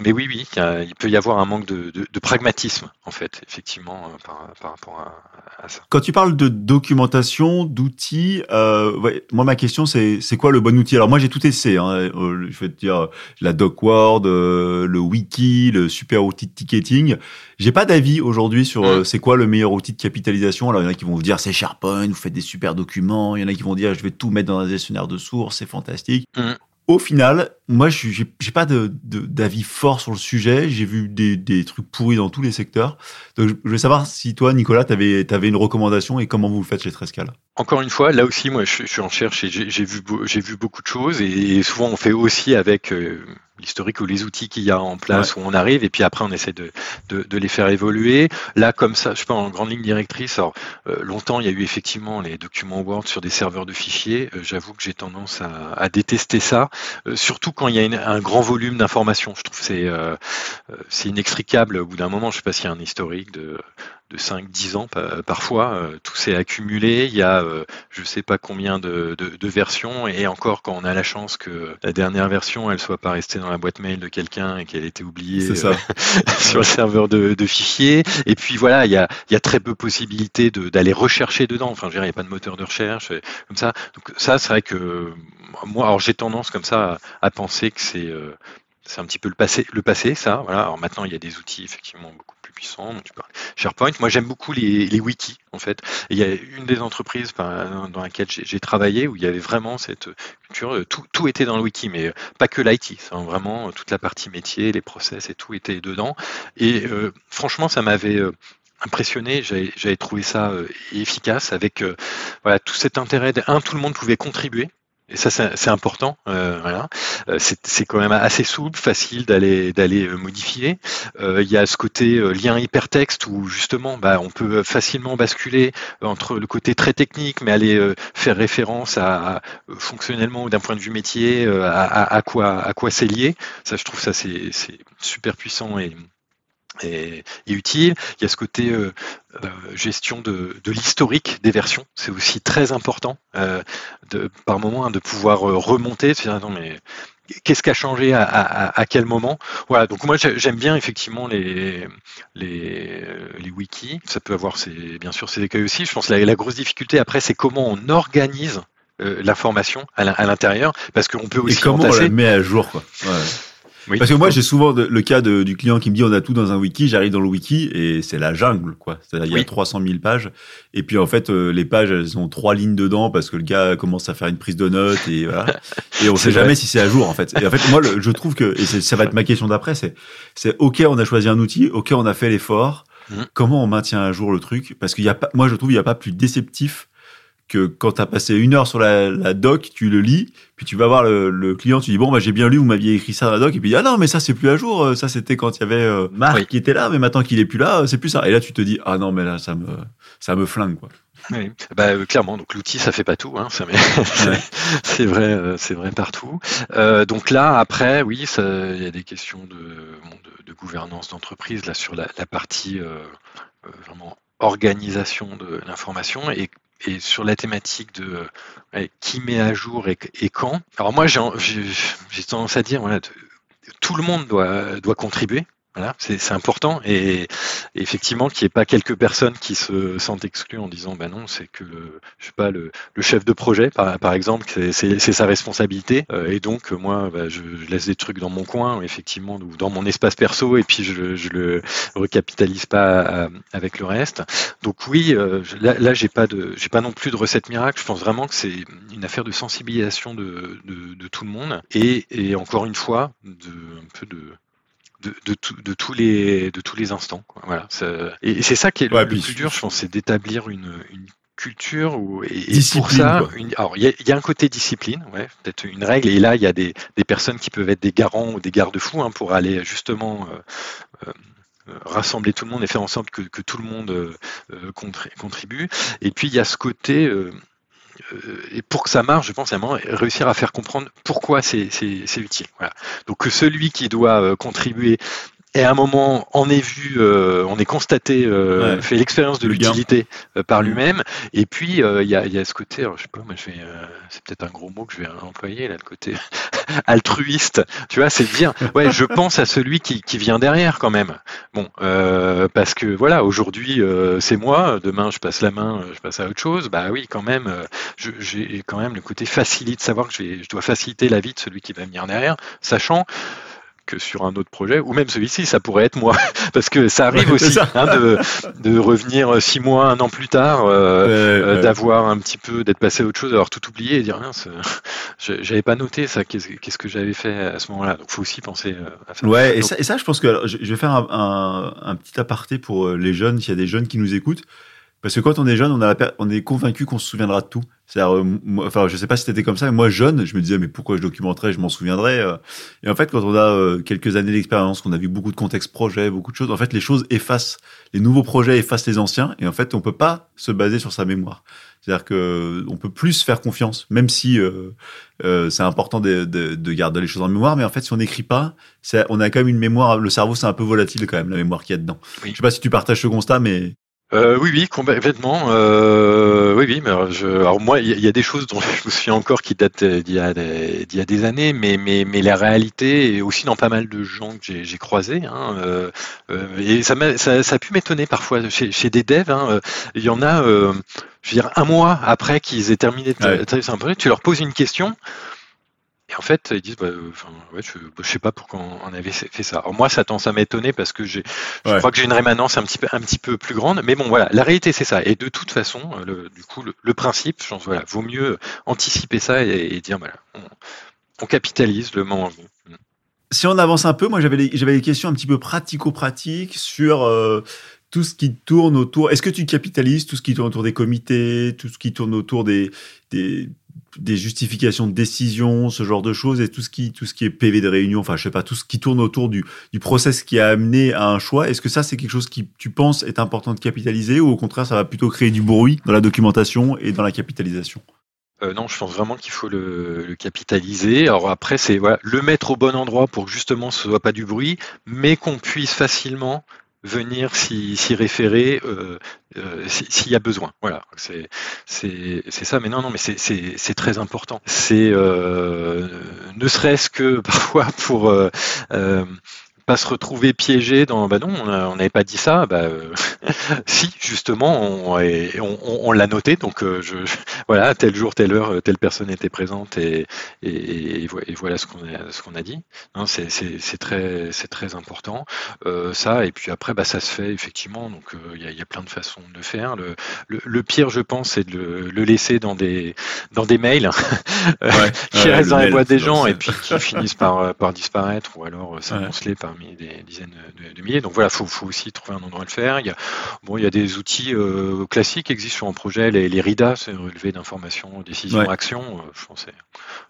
mais oui, oui, il, a, il, peut y avoir un manque de, de, de pragmatisme en fait, effectivement, euh, par, par rapport à, à, ça. Quand tu parles de documentation, d'outils, euh, ouais, moi ma question c'est, c'est quoi le bon outil? Alors moi j'ai tout essayé. Hein, euh, je vais te dire la DocWord, euh, le wiki, le super outil de ticketing. J'ai pas d'avis aujourd'hui sur mmh. c'est quoi le meilleur outil de capitalisation. Alors il y en a qui vont vous dire c'est SharePoint, vous faites des super documents. Il y en a qui vont dire je vais tout mettre dans un gestionnaire de sources, c'est fantastique. Mmh. Au final, moi, je j'ai pas de d'avis fort sur le sujet. J'ai vu des, des trucs pourris dans tous les secteurs. Donc, je voulais savoir si toi, Nicolas, tu avais, avais une recommandation et comment vous le faites chez Trescal. Encore une fois, là aussi, moi, je, suis en recherche et j'ai vu, beaucoup de choses et, souvent on fait aussi avec euh, l'historique ou les outils qu'il y a en place où on arrive et puis après on essaie de, de, de, les faire évoluer. Là, comme ça, je sais pas, en grande ligne directrice, alors euh, longtemps il y a eu effectivement les documents Word sur des serveurs de fichiers. Euh, j'avoue que j'ai tendance à, à, détester ça, surtout quand il y a un grand volume d'informations. Je trouve c'est c'est inextricable au bout d'un moment. Je sais pas s'il y a un historique de de 5-10 ans parfois. Euh, tout s'est accumulé. Il y a euh, je ne sais pas combien de, versions et encore quand on a la chance que la dernière version elle soit pas restée dans la boîte mail de quelqu'un et qu'elle ait été oubliée euh, sur le serveur de, fichiers. Et puis voilà, il y a, il y a très peu possibilité d'aller rechercher dedans. Enfin, je veux dire, il n'y a pas de moteur de recherche comme ça. Donc ça, c'est vrai que moi, alors j'ai tendance comme ça à, penser que c'est c'est un petit peu le passé, le passé, ça. Voilà. Alors maintenant, il y a des outils effectivement beaucoup puissant. tu SharePoint. Moi, j'aime beaucoup les, wikis, en fait. il y a une des entreprises dans laquelle j'ai travaillé où il y avait vraiment cette culture. Tout, tout était dans le wiki, mais pas que l'IT. Vraiment, toute la partie métier, les process et tout était dedans. Et euh, franchement, ça m'avait euh, impressionné, j'avais trouvé ça euh, efficace avec tout cet intérêt. Un, tout le monde pouvait contribuer. Et ça, c'est important. Euh, voilà. Euh, c'est quand même assez souple, facile d'aller d'aller euh, modifier. Euh, il y a ce côté lien hypertexte où justement, bah, on peut facilement basculer entre le côté très technique, mais aller faire référence à, fonctionnellement ou d'un point de vue métier, à, à, à, quoi à quoi c'est lié. Ça, je trouve ça c'est super puissant et est, utile. Il y a ce côté euh, euh, gestion de, l'historique des versions, c'est aussi très important euh, de, par moment hein, de pouvoir remonter, de dire non mais qu'est-ce qui a changé à, quel moment? Voilà, donc moi j'aime bien effectivement les, les, les wikis. Ça peut avoir ses, bien sûr ses écueils aussi. Je pense que la, grosse difficulté après c'est comment on organise l'information à l'intérieur, parce qu'on peut aussi Et comment on la met à jour quoi. Parce que moi, j'ai souvent le cas de, du client qui me dit on a tout dans un wiki, j'arrive dans le wiki et c'est la jungle, quoi. C'est-à-dire il y a 300 000 pages et puis en fait euh, les pages elles ont trois lignes dedans parce que le gars commence à faire une prise de notes et voilà. et on sait jamais si c'est à jour en fait. Et en fait moi je trouve que et ça va être ma question d'après, c'est c'est ok on a choisi un outil, ok on a fait l'effort. Mmh. Comment on maintient à jour le truc? Parce qu'il y a pas, moi je trouve il y a pas plus déceptif que quand tu as passé une heure sur la, la, doc, tu le lis, puis tu vas voir le, le client, tu dis bon bah j'ai bien lu, vous m'aviez écrit ça dans la doc, et puis ah non mais ça c'est plus à jour, euh, ça c'était quand il y avait euh, Marc qui était là, mais maintenant qu'il est plus là, c'est plus ça. Et là tu te dis ah non mais là ça me ça me flingue quoi. Oui, bah, euh, clairement. Donc l'outil, ça fait pas tout. Hein, c'est vrai, c'est vrai partout. Euh, donc là, après, oui, il y a des questions de, de, de gouvernance d'entreprise là sur la, la partie euh, vraiment organisation de l'information et et sur la thématique de qui met à jour et, quand. Alors moi, j'ai tendance à dire, voilà, tout le monde doit, doit contribuer voilà, c'est important et, effectivement qu'il n'y ait pas quelques personnes qui se sentent exclues en disant ben non c'est que je sais pas le, chef de projet par, exemple c'est sa responsabilité euh, et donc moi bah, je, laisse des trucs dans mon coin effectivement ou dans mon espace perso et puis je, je le recapitalise pas euh, avec le reste. Donc oui euh, là, là j'ai pas non plus de recette miracle. Je pense vraiment que c'est une affaire de sensibilisation de, tout le monde et, encore une fois un peu de de, de, de, tous les de tous les instants. Quoi. Voilà. Et c'est ça qui est le, plus dur, je pense, c'est d'établir une, une culture ou et, pour ça, une, alors il y a, y a, un côté discipline, ouais, peut-être une règle. Et là, il y a des, des personnes qui peuvent être des garants ou des garde-fous hein, pour aller justement euh, euh, rassembler tout le monde et faire en sorte que, que tout le monde euh, contribue. Et puis il y a ce côté euh, euh, et pour que ça marche, je pense à réussir à faire comprendre pourquoi c'est utile. Voilà. Donc que celui qui doit euh, contribuer et à un moment, on est vu, euh, on est constaté, euh, fait l'expérience de l'utilité euh, par mm. lui-même. Et puis il y a, y, a, ce côté, alors, je sais pas, moi je vais, c'est peut-être un gros mot que je vais employer là, le côté altruiste. Tu vois, c'est de dire, ouais, je pense à celui qui, qui vient derrière quand même. Bon, parce que voilà, aujourd'hui c'est moi, demain je passe la main, je passe à autre chose. Bah oui, quand même, j'ai quand même le côté facilite, savoir que je, vais, je dois faciliter la vie de celui qui va venir derrière, sachant que sur un autre projet, ou même celui-ci, ça pourrait être moi, parce que ça arrive aussi hein, de, de, revenir six mois, un an plus tard, euh, d'avoir un petit peu, d'être passé à autre chose, d'avoir tout oublié et dire, j'avais pas noté ça, qu'est-ce que j'avais fait à ce moment-là. Donc, faut aussi penser à faire. Ouais, et, ça, et ça, je pense que je vais faire un, un, un petit aparté pour les jeunes, s'il y a des jeunes qui nous écoutent. Parce que quand on est jeune, on, a on est convaincu qu'on se souviendra de tout. C'est-à-dire, euh, enfin, je sais pas si c'était comme ça, mais moi jeune, je me disais mais pourquoi je documenterais, je m'en souviendrais. Euh. Et en fait, quand on a euh, quelques années d'expérience, qu'on a vu beaucoup de contextes projets, beaucoup de choses, en fait, les choses effacent, les nouveaux projets effacent les anciens, et en fait, on peut pas se baser sur sa mémoire. C'est-à-dire que on peut plus faire confiance, même si euh, c'est important de, de, de, garder les choses en mémoire, mais en fait, si on n'écrit pas, on a quand même une mémoire. Le cerveau, c'est un peu volatile quand même, la mémoire qu'il y a dedans. Je sais pas si tu partages ce constat, mais euh, oui, oui, complètement. Euh, oui, oui. Mais alors, je, alors moi, il y, a des choses dont je me souviens encore qui datent d'il y, a des, y a des années, mais, mais, mais la réalité, et aussi dans pas mal de gens que j'ai croisés, hein, euh, euh, et ça, ça, ça, a pu m'étonner parfois chez, chez des devs. Hein, euh, il y en a, euh, je veux dire, un mois après qu'ils aient terminé de ouais. tu leur poses une question. Et en fait, ils disent, bah, enfin, ouais, je, bah, je sais pas pourquoi on avait fait ça. Alors moi, ça tend à m'étonner parce que j'ai, je crois que j'ai une rémanence un petit peu, un petit peu plus grande. Mais bon, voilà, la réalité c'est ça. Et de toute façon, le, du coup, le, principe, je pense, voilà, vaut mieux anticiper ça et, dire, voilà, on, capitalise le moment Si on avance un peu, moi j'avais j'avais des questions un petit peu pratico-pratiques sur euh, tout ce qui tourne autour. Est-ce que tu capitalises tout ce qui tourne autour des comités, tout ce qui tourne autour des, des des justifications de décision, ce genre de choses, et tout ce qui, est PV de réunion, enfin, je sais pas, tout ce qui tourne autour du, du process qui a amené à un choix. Est-ce que ça, c'est quelque chose qui, tu penses, est important de capitaliser, ou au contraire, ça va plutôt créer du bruit dans la documentation et dans la capitalisation? Euh, non, je pense vraiment qu'il faut le, capitaliser. Alors après, c'est le mettre au bon endroit pour que justement ce soit pas du bruit, mais qu'on puisse facilement venir s'y référer euh, euh, s'il y a besoin. Voilà, c'est ça. Mais non, non, mais c'est très important. C'est euh, ne serait-ce que parfois pour pas se retrouver piégé dans bah non on n'avait pas dit ça bah euh, si justement on, on, on, l'a noté donc euh, je, voilà tel jour telle heure telle personne était présente et, et, et voilà ce qu'on a ce qu'on a dit hein, c'est très c'est très important euh, ça et puis après bah ça se fait effectivement donc euh, il y, a, y, a, plein de façons de le faire. Le, le, le pire je pense c'est de le, le, laisser dans des dans des mails ouais, qui restent dans la boîte des gens et puis qui finissent par par disparaître ou alors s'amonceler par des dizaines de, milliers. Donc voilà, faut, faut aussi trouver un endroit à le faire. Il y a, bon, il y a des outils euh, classiques qui existent sur un projet, les, les RIDA, c'est relevé d'informations, décisions, actions. Euh, je pense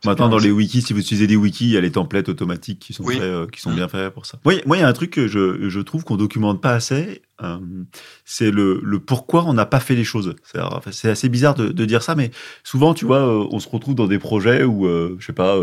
Maintenant, dans les wikis, si vous utilisez des wikis, il y a les templates automatiques qui sont, euh, qui sont mm. bien faits pour ça. Moi, moi, il y a un truc que je, je trouve qu'on documente pas assez. C'est le, le pourquoi on n'a pas fait les choses. C'est assez bizarre de, de, dire ça, mais souvent, tu vois, on se retrouve dans des projets où, je sais pas,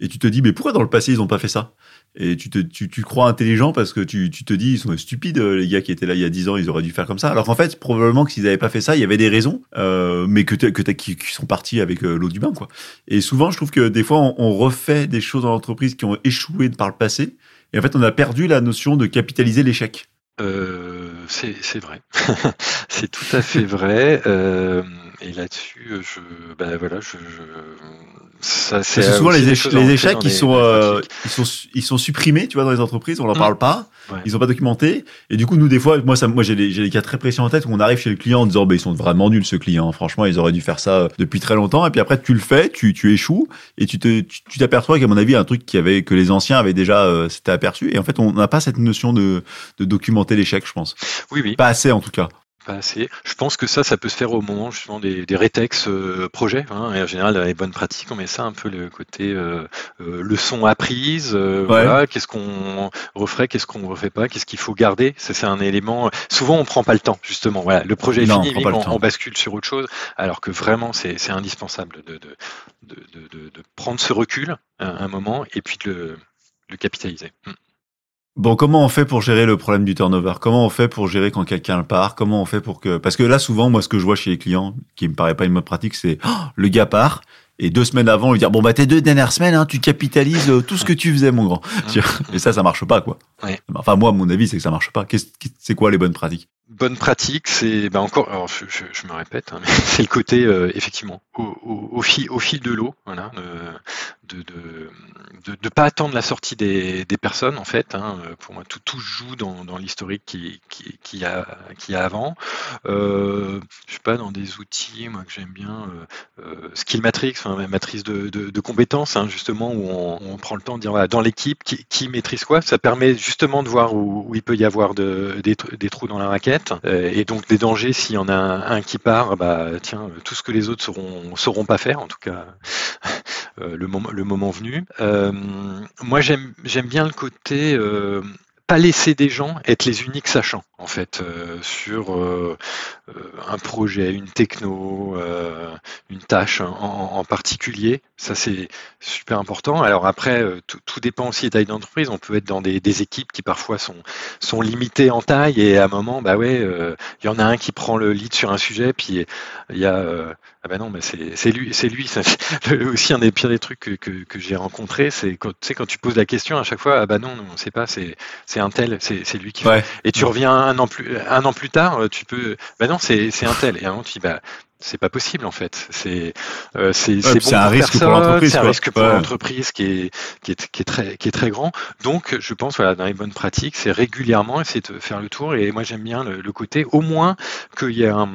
et tu te dis, mais pourquoi dans le passé ils ont pas fait ça? Et tu te tu, tu crois intelligent parce que tu, tu te dis ils sont stupides les gars qui étaient là il y a 10 ans ils auraient dû faire comme ça. Alors qu'en fait probablement que s'ils n'avaient pas fait ça il y avait des raisons euh, mais que que qui, qui sont partis avec euh, l'eau du bain quoi. Et souvent je trouve que des fois on, on refait des choses dans l'entreprise qui ont échoué par le passé. Et en fait on a perdu la notion de capitaliser l'échec euh, c'est vrai. C'est tout à fait vrai. Euh, et là-dessus je ben voilà je, je ça, c'est souvent les, les échecs qui sont, euh, ils sont ils sont supprimés, tu vois, dans les entreprises, on leur parle pas, ils ont pas documenté, et du coup nous des fois, moi ça, moi j'ai des, cas très précis en tête où on arrive chez le client en disant, bah, ils sont vraiment nuls ce client, franchement ils auraient dû faire ça depuis très longtemps, et puis après tu le fais, tu tu échoues, et tu te tu t'aperçois qu'à mon avis un truc qui avait que les anciens avaient déjà euh, s'était aperçu, et en fait on n'a pas cette notion de de documenter l'échec, je pense. Oui oui. Pas assez en tout cas. Pas assez. Je pense que ça, ça peut se faire au moment justement des, des rétex euh, projets. Hein, et en général, dans les bonnes pratiques, on met ça un peu le côté euh, euh leçon apprise. Euh, voilà, qu'est-ce qu'on referait, qu'est-ce qu'on refait pas, qu'est-ce qu'il faut garder. Ça, c'est un élément. Souvent, on prend pas le temps justement. Voilà, le projet est fini, on, on, bascule sur autre chose. Alors que vraiment, c'est indispensable de de, de, de, de, prendre ce recul un, un moment et puis de le, le capitaliser. Hmm. Bon, comment on fait pour gérer le problème du turnover? Comment on fait pour gérer quand quelqu'un part? Comment on fait pour que parce que là souvent moi ce que je vois chez les clients qui me paraît pas une mode pratique c'est oh, le gars part et deux semaines avant lui dire bon bah tes deux dernières semaines hein, tu capitalises euh, tout ce que tu faisais mon grand. Et ça ça marche pas quoi. Enfin, moi, mon avis, c'est que ça marche pas. C'est quoi les bonnes pratiques? Bonne pratique, c'est ben encore, alors je, je, me répète, hein, mais c'est le côté euh, effectivement au, au, fil, au fil de l'eau, voilà, de, de, de, de, pas attendre la sortie des, des personnes en fait. Hein, pour moi, tout, tout joue dans, dans l'historique qui, qui, qui, a qui a avant. Euh, je sais pas dans des outils, moi que j'aime bien, euh, euh Skill Matrix, matrice de, de, compétences, hein, justement où on, prend le temps de dire voilà, dans l'équipe qui, qui maîtrise quoi? Ça permet justement de voir où, il peut y avoir de, des, des trous dans la raquette euh, et donc des dangers s'il y en a un, qui part, bah tiens, tout ce que les autres sauront pas faire, en tout cas euh, le moment le moment venu. Euh, moi j'aime bien le côté pas laisser des gens être les uniques sachants en fait sur un projet, une techno, une tâche en, particulier. Ça c'est super important. Alors après, tout, dépend aussi des tailles d'entreprise. On peut être dans des, des, équipes qui parfois sont sont limitées en taille et à un moment, bah ouais, il y en a un qui prend le lead sur un sujet, puis il y a ah ben non, mais c'est lui, c'est lui. Ça, aussi un des pires des trucs que, que, que j'ai rencontré, c'est quand tu sais quand tu poses la question à chaque fois, ah bah non, non on sait pas, c'est un tel, c'est lui qui. Fait. Et tu reviens un an plus un an plus tard, tu peux, bah non, c'est un tel. Et un moment tu dis bah c'est pas possible en fait. C'est euh, c'est ouais, bon un risque pour l'entreprise. C'est un risque pour l'entreprise qui est, qui est qui est très qui est très grand. Donc je pense voilà dans les bonnes pratiques, c'est régulièrement essayer de faire le tour. Et moi j'aime bien le, le, côté au moins qu'il y a un,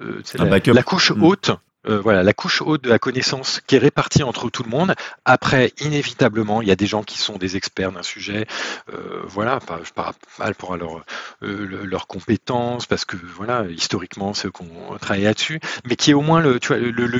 euh, la, la, couche mm. haute euh, voilà, la couche haute de la connaissance qui est répartie entre tout le monde. Après, inévitablement, il y a des gens qui sont des experts d'un sujet. Euh, voilà, pas, pas mal pour leur, euh, leurs compétences, parce que voilà, historiquement, c'est qu'on travaille là-dessus, mais qui est au moins le,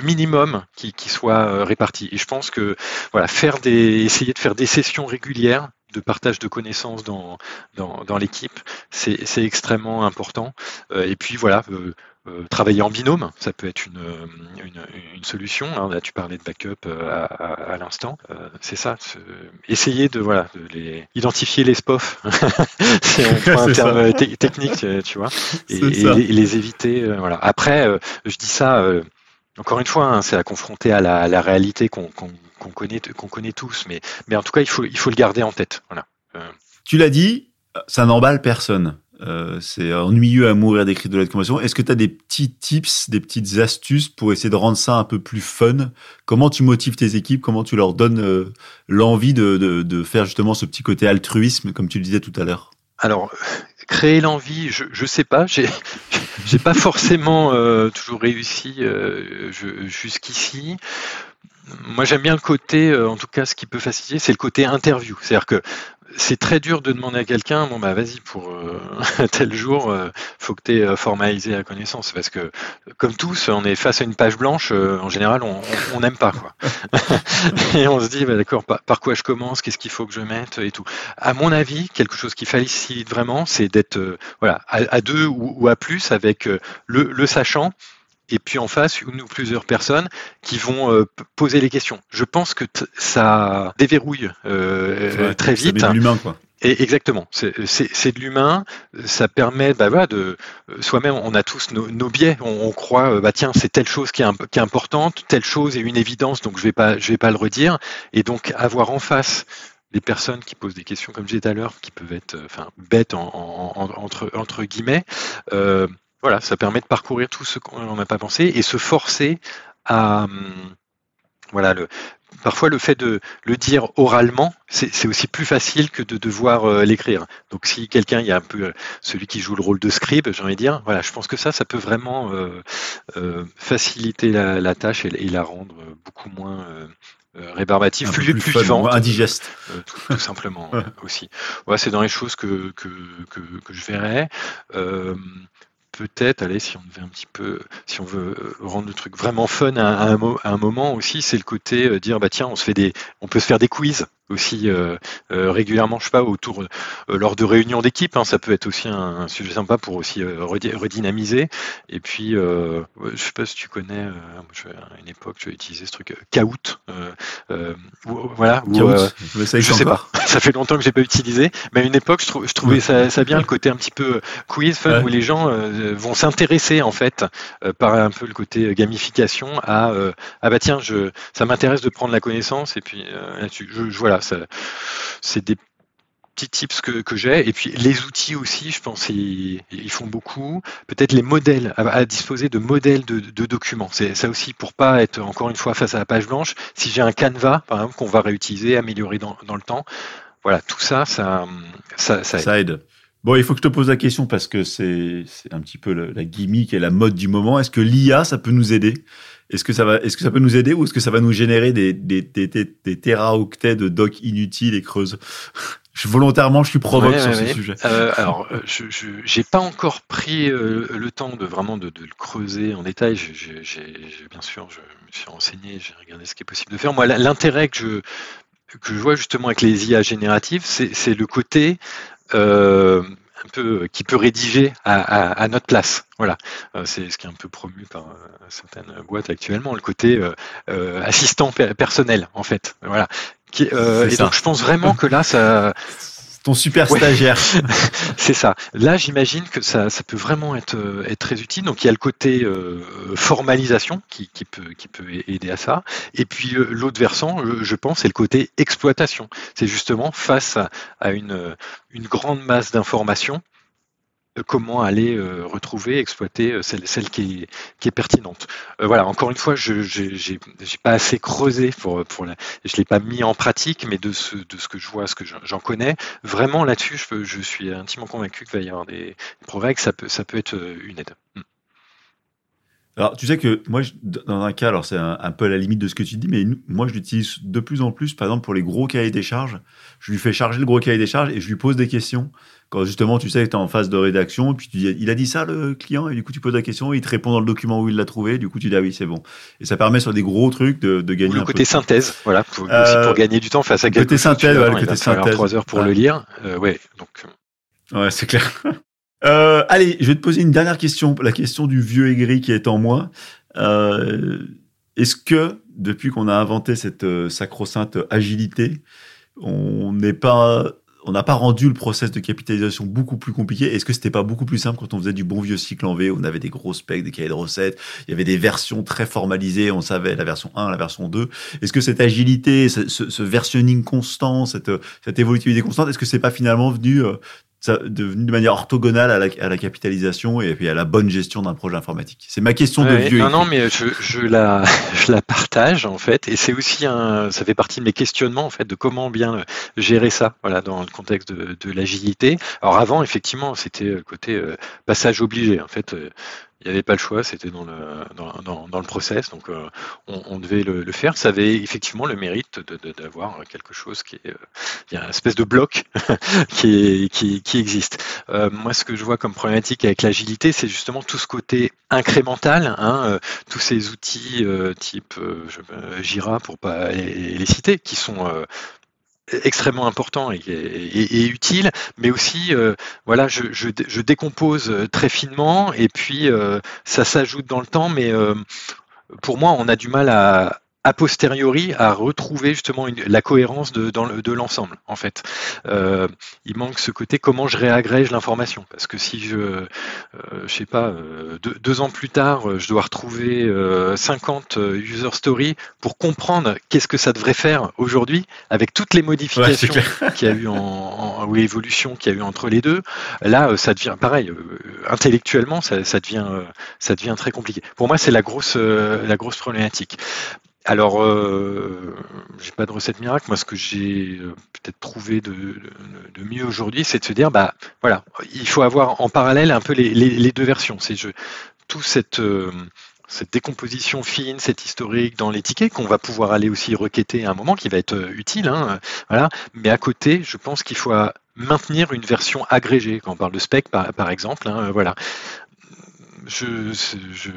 minimum qui, qui soit euh, réparti. Et je pense que voilà, faire des, essayer de faire des sessions régulières de partage de connaissances dans, dans, dans l'équipe, c'est extrêmement important. Euh, et puis voilà, euh, euh, travailler en binôme, ça peut être une, une, une solution. Hein. Là, tu parlais de backup à, à, à l'instant. c'est ça. Essayer de voilà, de les identifier les SPOF, c'est un terme technique, tu vois, et, et les, éviter. voilà. Après, je dis ça. Encore une fois, hein, c'est à confronter à la, à la réalité qu'on qu qu'on connaît, qu'on connaît tous, mais, mais en tout cas, il faut, il faut le garder en tête. Voilà. Euh. Tu l'as dit, ça n'emballe personne. Euh, c'est ennuyeux à mourir d'écrire de la conversation. Est-ce que tu as des petits tips, des petites astuces pour essayer de rendre ça un peu plus fun? Comment tu motives tes équipes? Comment tu leur donnes euh, l'envie de, de, de, faire justement ce petit côté altruisme, comme tu le disais tout à l'heure? Alors, créer l'envie, je ne sais pas. J'ai pas forcément euh, toujours réussi euh, jusqu'ici moi j'aime bien le côté, euh, en tout cas ce qui peut faciliter, c'est le côté interview. C'est-à-dire que c'est très dur de demander à quelqu'un, bon bah vas-y pour euh, tel jour, euh, faut que tu aies formalisé la connaissance, parce que comme tous, on est face à une page blanche, en général on n'aime pas quoi. et on se dit bah, d'accord, par, quoi je commence, qu'est-ce qu'il faut que je mette et tout. À mon avis, quelque chose qui facilite vraiment, c'est d'être voilà à, deux ou, à plus avec le sachant et puis en face une ou plusieurs personnes qui vont euh, poser les questions. Je pense que ça déverrouille euh, très vite. C'est de l'humain, quoi. Et exactement, c'est de l'humain. Ça permet, bah voilà, de soi-même. On a tous nos, nos biais. On, on, croit, euh, bah tiens, c'est telle chose qui est, qui est, importante, telle chose est une évidence, donc je vais pas, je vais pas le redire. Et donc avoir en face des personnes qui posent des questions, comme je disais tout à l'heure, qui peuvent être, euh, enfin, bêtes en, en, en, entre entre guillemets. Euh, voilà, ça permet de parcourir tout ce qu'on n'a pas pensé et se forcer à hum, voilà le parfois le fait de le dire oralement, c'est aussi plus facile que de devoir euh, l'écrire. Donc si quelqu'un, il y a un peu euh, celui qui joue le rôle de scribe, j'ai envie de dire, voilà, je pense que ça, ça peut vraiment euh, euh faciliter la, la tâche et, et, la rendre beaucoup moins rébarbative, plus, plus, plus vivante, indigeste, tout, tout, simplement aussi. Ouais, c'est dans les choses que que, que, que je verrais peut-être, allez, si on veut un petit peu, si on veut euh, rendre le truc vraiment fun à, un, moment aussi, c'est le côté euh, dire bah tiens, on se fait des, on peut se faire des quiz aussi euh, euh, régulièrement, je sais pas, autour euh, lors de réunions d'équipe. Hein, ça peut être aussi un, un, sujet sympa pour aussi redynamiser. Et puis, je sais pas si tu connais, à une époque, j'ai utilisé ce truc Kahoot. voilà. je sais pas. ça fait longtemps que j'ai pas utilisé, mais à une époque, je, je trouvais ça, ça, bien le côté un petit peu quiz fun ouais. où les gens vont s'intéresser en fait par un peu le côté gamification à ah bah tiens, je ça m'intéresse de prendre la connaissance et puis là-dessus, je, je voilà c'est des petits tips que, j'ai. Et puis les outils aussi, je pense, ils, font beaucoup. Peut-être les modèles, à, disposer de modèles de, documents. C'est ça aussi pour pas être encore une fois face à la page blanche. Si j'ai un canevas, par exemple, qu'on va réutiliser, améliorer dans, le temps, voilà, tout ça, ça aide. Ça aide. Bon, il faut que je te pose la question parce que c'est un petit peu la gimmick et la mode du moment. Est-ce que l'IA, ça peut nous aider? Est-ce que ça va, est-ce que ça peut nous aider ou est-ce que ça va nous générer des des des, des, des téraoctets de docs inutiles et creuses je, Volontairement, je suis provoque Ouais, sur ouais, ce ouais. sujet. Euh, alors, euh, je j'ai pas encore pris euh, le temps de vraiment de, de le creuser en détail. Je- bien sûr, je me suis renseigné, j'ai regardé ce qui est possible de faire. Moi, l'intérêt que je que je vois justement avec les IA génératives, c'est c'est le côté euh, un peu qui peut rédiger à, à, à notre place. Voilà, Euh, c'est ce qui est un peu promu par euh, certaines boîtes actuellement, le côté euh, euh, assistant pe- personnel en fait. Voilà. Qui, euh, et ça. donc je pense vraiment que là, ça, Ton super Ouais. stagiaire. c'est ça. Là, j'imagine que ça, ça peut vraiment être, euh, être très utile. Donc, il y a le côté euh, formalisation qui, qui, peut, qui peut aider à ça. Et puis, euh, l'autre versant, je, je pense, c'est le côté exploitation. C'est justement face à, à une, une grande masse d'informations, comment aller euh, retrouver, exploiter euh, celle, qui, est, pertinente. Euh, voilà, encore une fois, je j'ai pas assez creusé pour, je l'ai pas mis en pratique, mais de ce, que je vois, ce que j'en connais, vraiment là-dessus, je, suis intimement convaincu qu'il va y avoir des progrès, que ça peut, être une aide. Alors, tu sais que moi, je- dans un cas, alors c'est un, un peu à la limite de ce que tu dis, mais moi, je l'utilise de plus en plus, par exemple, pour les gros cahiers des charges. Je lui fais charger le gros cahier des charges et je lui pose des questions. Quand justement, tu sais que tu es en phase de rédaction, puis tu dis, il a dit ça, le client, et du coup, tu poses la question, il te répond dans le document où il l'a trouvé, du coup, tu dis, ah oui, c'est bon. Et ça permet sur des gros trucs de, de gagner Ou le un côté peu. synthèse, voilà, pour, aussi Euh, pour gagner du temps face à le quelque côté synthèse, ouais, le côté synthèse. trois heures pour Ouais. le lire. Euh, ouais, donc euh, Ouais, c'est clair. Euh, allez, je vais te poser une dernière question, la question du vieux aigri qui est en moi. Euh, Est-ce que, depuis qu'on a inventé cette euh, sacro-sainte agilité, on n'a pas rendu le process de capitalisation beaucoup plus compliqué? Est-ce que c'était pas beaucoup plus simple quand on faisait du bon vieux cycle en V On avait des gros specs, des cahiers de recettes, il y avait des versions très formalisées, on savait la version 1, la version 2. Est-ce que cette agilité, ce, ce- versionning constant, cette, cette évolutivité constante, est-ce que c'est pas finalement venu ça devenu de manière orthogonale à la, à la capitalisation et puis à la bonne gestion d'un projet informatique. C'est ma question de vieux. non, non, mais je, je la, je la partage en fait, et c'est aussi un, ça fait partie de mes questionnements en fait de comment bien gérer ça, voilà, dans le contexte de, de l'agilité. Alors avant, effectivement, c'était le côté euh, passage obligé. En fait, euh, il n'y avait pas le choix, c'était dans le, dans, le process, donc euh, on, devait le, faire. Ça avait effectivement le mérite d'avoir quelque chose qui est, euh, il y a une espèce de bloc qui, qui, existe. Euh, moi, ce que je vois comme problématique avec l'agilité, c'est justement tout ce côté incrémental, hein, tous ces outils type Jira, pour pas les, citer, qui sont extrêmement importants et, utiles, mais aussi, euh, voilà, je, décompose très finement et puis euh, ça s'ajoute dans le temps, mais euh, pour moi, on a du mal à a posteriori à retrouver justement une- la cohérence de, l'ensemble en fait. Euh, il manque ce côté comment je réagrège l'information parce que si je euh, je sais pas euh, deux, deux ans plus tard euh, je dois retrouver euh, 50 user stories pour comprendre qu'est-ce que ça devrait faire aujourd'hui avec toutes les modifications qu'il y a eu en, en- ou l'évolution qu'il y a eu entre les deux, là, ça devient pareil. intellectuellement, ça, ça devient, ça devient très compliqué. Pour moi, c'est la grosse, la grosse problématique. Alors, euh, j'ai pas de recette miracle. Moi, ce que j'ai euh, peut-être trouvé de, mieux aujourd'hui, c'est de se dire, bah, voilà, il faut avoir en parallèle un peu les, deux versions. C'est tout cette euh, cette décomposition fine, cette historique dans les tickets qu'on va pouvoir aller aussi requêter à un moment qui va être euh, utile. Hein, voilà. Mais à côté, je pense qu'il faut maintenir une version agrégée. Quand on parle de spec, par, par exemple, hein, voilà. Je, je,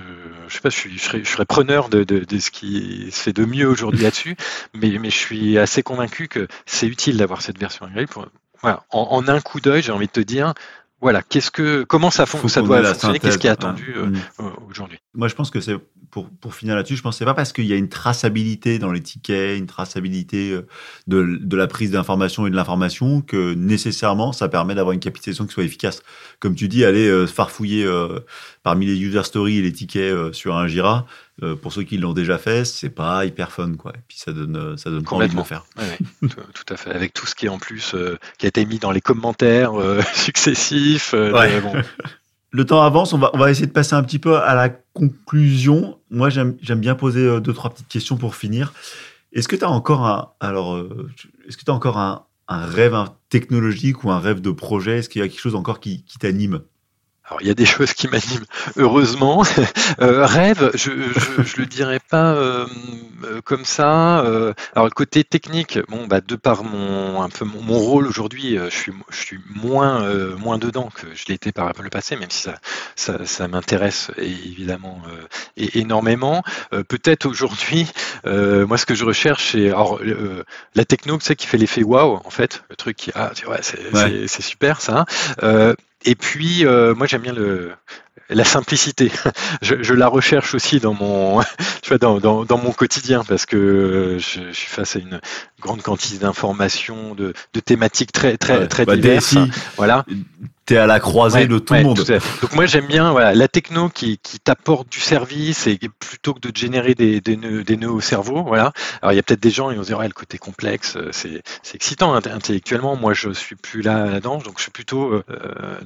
je sais pas, je, je, serais, preneur de, de, ce qui se fait de mieux aujourd'hui là-dessus, mais, mais je suis assez convaincu que c'est utile d'avoir cette version agrégée. Pour, voilà, en un coup d'œil, j'ai envie de te dire, voilà, qu'est-ce que, comment ça, fon Faut ça doit fonctionner, qu'est-ce qui est attendu euh, Mm. aujourd'hui? Moi, je pense que c'est pour pour finir là-dessus. Je pense que c'est pas parce qu'il y a une traçabilité dans les tickets, une traçabilité euh, de de la prise d'information et de l'information que nécessairement ça permet d'avoir une capitalisation qui soit efficace. Comme tu dis, aller euh, farfouiller euh, parmi les user stories et les tickets sur un Jira, euh, pour ceux qui l'ont déjà fait, c'est pas hyper fun, quoi. Et puis ça donne, euh, ça donne pas envie de le faire. Ouais, ouais, tout, tout à fait. Avec tout ce qui est en plus, euh, qui a été mis dans les commentaires euh, successifs. Ouais. bon. Le temps avance, on va, on va essayer de passer un petit peu à la conclusion. Moi, j'aime j'aime bien poser deux, trois petites questions pour finir. Est-ce que tu as encore un, alors, est-ce que tu encore un, un rêve technologique ou un rêve de projet? Est-ce qu'il y a quelque chose encore qui, qui t'anime? Alors, il y a des choses qui m'animent, heureusement. Euh, rêve, je, je le dirais pas euh, euh, comme ça. alors, le côté technique, bon, bah, de par mon un peu mon, mon rôle aujourd'hui, je suis je suis moins euh, moins dedans que je l'étais par le passé, même si ça ça, ça m'intéresse évidemment énormément. Peut-être aujourd'hui, moi, ce que je recherche, c'est alors la techno, tu sais, qui fait l'effet waouh, en fait, le truc qui ah, tu vois, c'est Ouais. c'est super ça. Euh, et puis, euh, moi, j'aime bien le la simplicité. Je, je la recherche aussi dans mon, tu vois, dans, dans, dans mon quotidien parce que je, je suis face à une grande quantité d'informations, de, de thématiques très très Ouais. très Bah, diverses. DSI, Voilà. T'es à la croisée Ouais, de tout ouais, le monde. Donc moi j'aime bien voilà, la techno qui, qui t'apporte du service et plutôt que de générer des, des, nœuds, des nœuds au cerveau. Voilà. Alors il y a peut-être des gens qui vont se dire ouais, le côté complexe, euh, c'est c'est excitant int- intellectuellement. Moi je suis plus là là-dedans, donc je suis plutôt euh,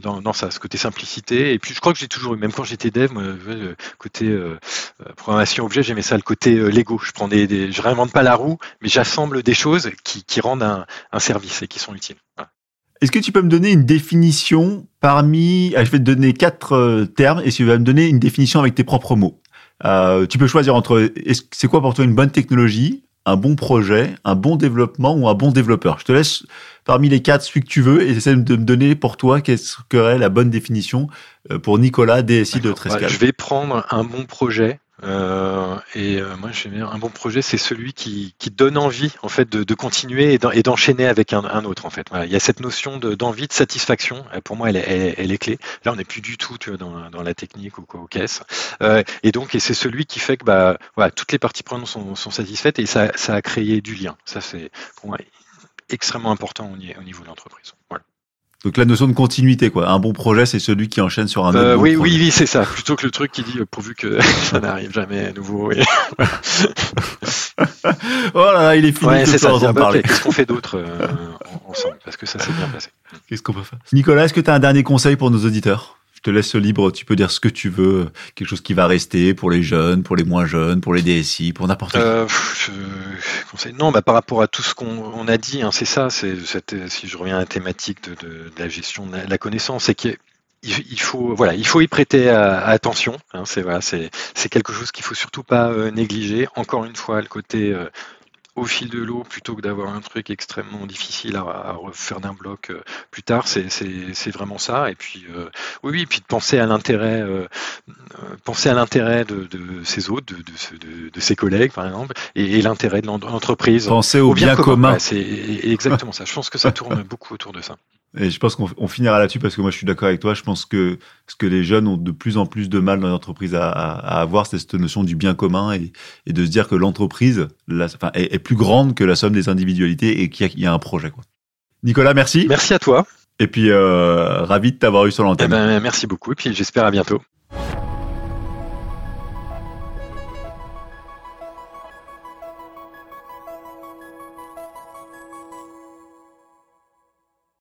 dans, dans ça, ce côté simplicité. Et puis je crois que j'ai toujours eu, même quand j'étais dev, moi, le côté euh, euh, programmation objet, j'aimais ça, le côté euh, Lego. Je prends des, des je réinvente pas la roue, mais j'assemble des choses qui, qui rendent un, un service et qui sont utiles. Voilà. Est-ce que tu peux me donner une définition parmi... ah, je vais te donner quatre euh, termes et tu vas me donner une définition avec tes propres mots. Euh, tu peux choisir entre... C'est quoi pour toi une bonne technologie, un bon projet, un bon développement ou un bon développeur? Je te laisse parmi les quatre celui que tu veux et essaie de me donner pour toi qu'est-ce que serait la bonne définition euh, pour Nicolas, DSI de D'accord. Trescal. Je vais prendre un bon projet. Euh, et euh, moi, j'aime bien un bon projet, c'est celui qui, donne envie en fait de, continuer et d'en- et d'enchaîner avec un, autre. En fait, il y a cette notion de- d'envie, de, satisfaction. euh, Pour moi, elle est, clé. Là, on n'est plus du tout dans, la technique ou quoi, aux caisses. Euh, et donc, c'est celui qui fait que bah, toutes les parties prenantes sont, satisfaites et ça, ça a créé du lien. Ça, c'est pour moi extrêmement important au niveau de l'entreprise. Voilà. Donc la notion de continuité, quoi. Un bon projet, c'est celui qui enchaîne sur un autre Euh, bon oui, projet. oui, oui, c'est ça. Plutôt que le truc qui dit euh, pourvu que ça n'arrive jamais à nouveau. Et... Oh là là, il est fini Ouais, ça. en Dire, bah, parler. Qu'est-ce qu'on fait d'autre euh, en- ensemble? Parce que ça s'est bien passé. Qu'est-ce qu'on peut faire? Nicolas, est-ce que tu as un dernier conseil pour nos auditeurs? Te laisse libre, tu peux dire ce que tu veux, quelque chose qui va rester pour les jeunes, pour les moins jeunes, pour les DSI, pour n'importe qui. Euh, conseille. Non, bah, par rapport à tout ce qu'on on a dit, hein, c'est ça. C'est si je reviens à la thématique de, la gestion de la, connaissance, c'est qu'il il faut voilà, il faut y prêter attention. hein, c'est voilà, quelque chose qu'il faut surtout pas euh, négliger. Encore une fois, le côté euh, au fil de l'eau plutôt que d'avoir un truc extrêmement difficile à, à refaire d'un bloc euh, plus tard, c'est vraiment ça. Et puis euh, oui, oui, et puis de penser à l'intérêt, euh, penser à l'intérêt de, de ses autres, de, de, ses collègues par exemple, et, et l'intérêt de l'en- l'entreprise. Pensez au, bien, commun. Ouais, c'est exactement ça. Je pense que ça tourne beaucoup autour de ça. Et je pense qu'on on finira là-dessus parce que moi je suis d'accord avec toi. Je pense que ce que les jeunes ont de plus en plus de mal dans l'entreprise à, à, à avoir, c'est cette notion du bien commun et, et de se dire que l'entreprise enfin, est, est plus grande que la somme des individualités et qu'il y, a- il y a un projet. Quoi. Nicolas, merci. Merci à toi. Et puis euh, ravi de t'avoir eu sur Eh l'antenne. ben, merci beaucoup. Et puis j'espère à bientôt.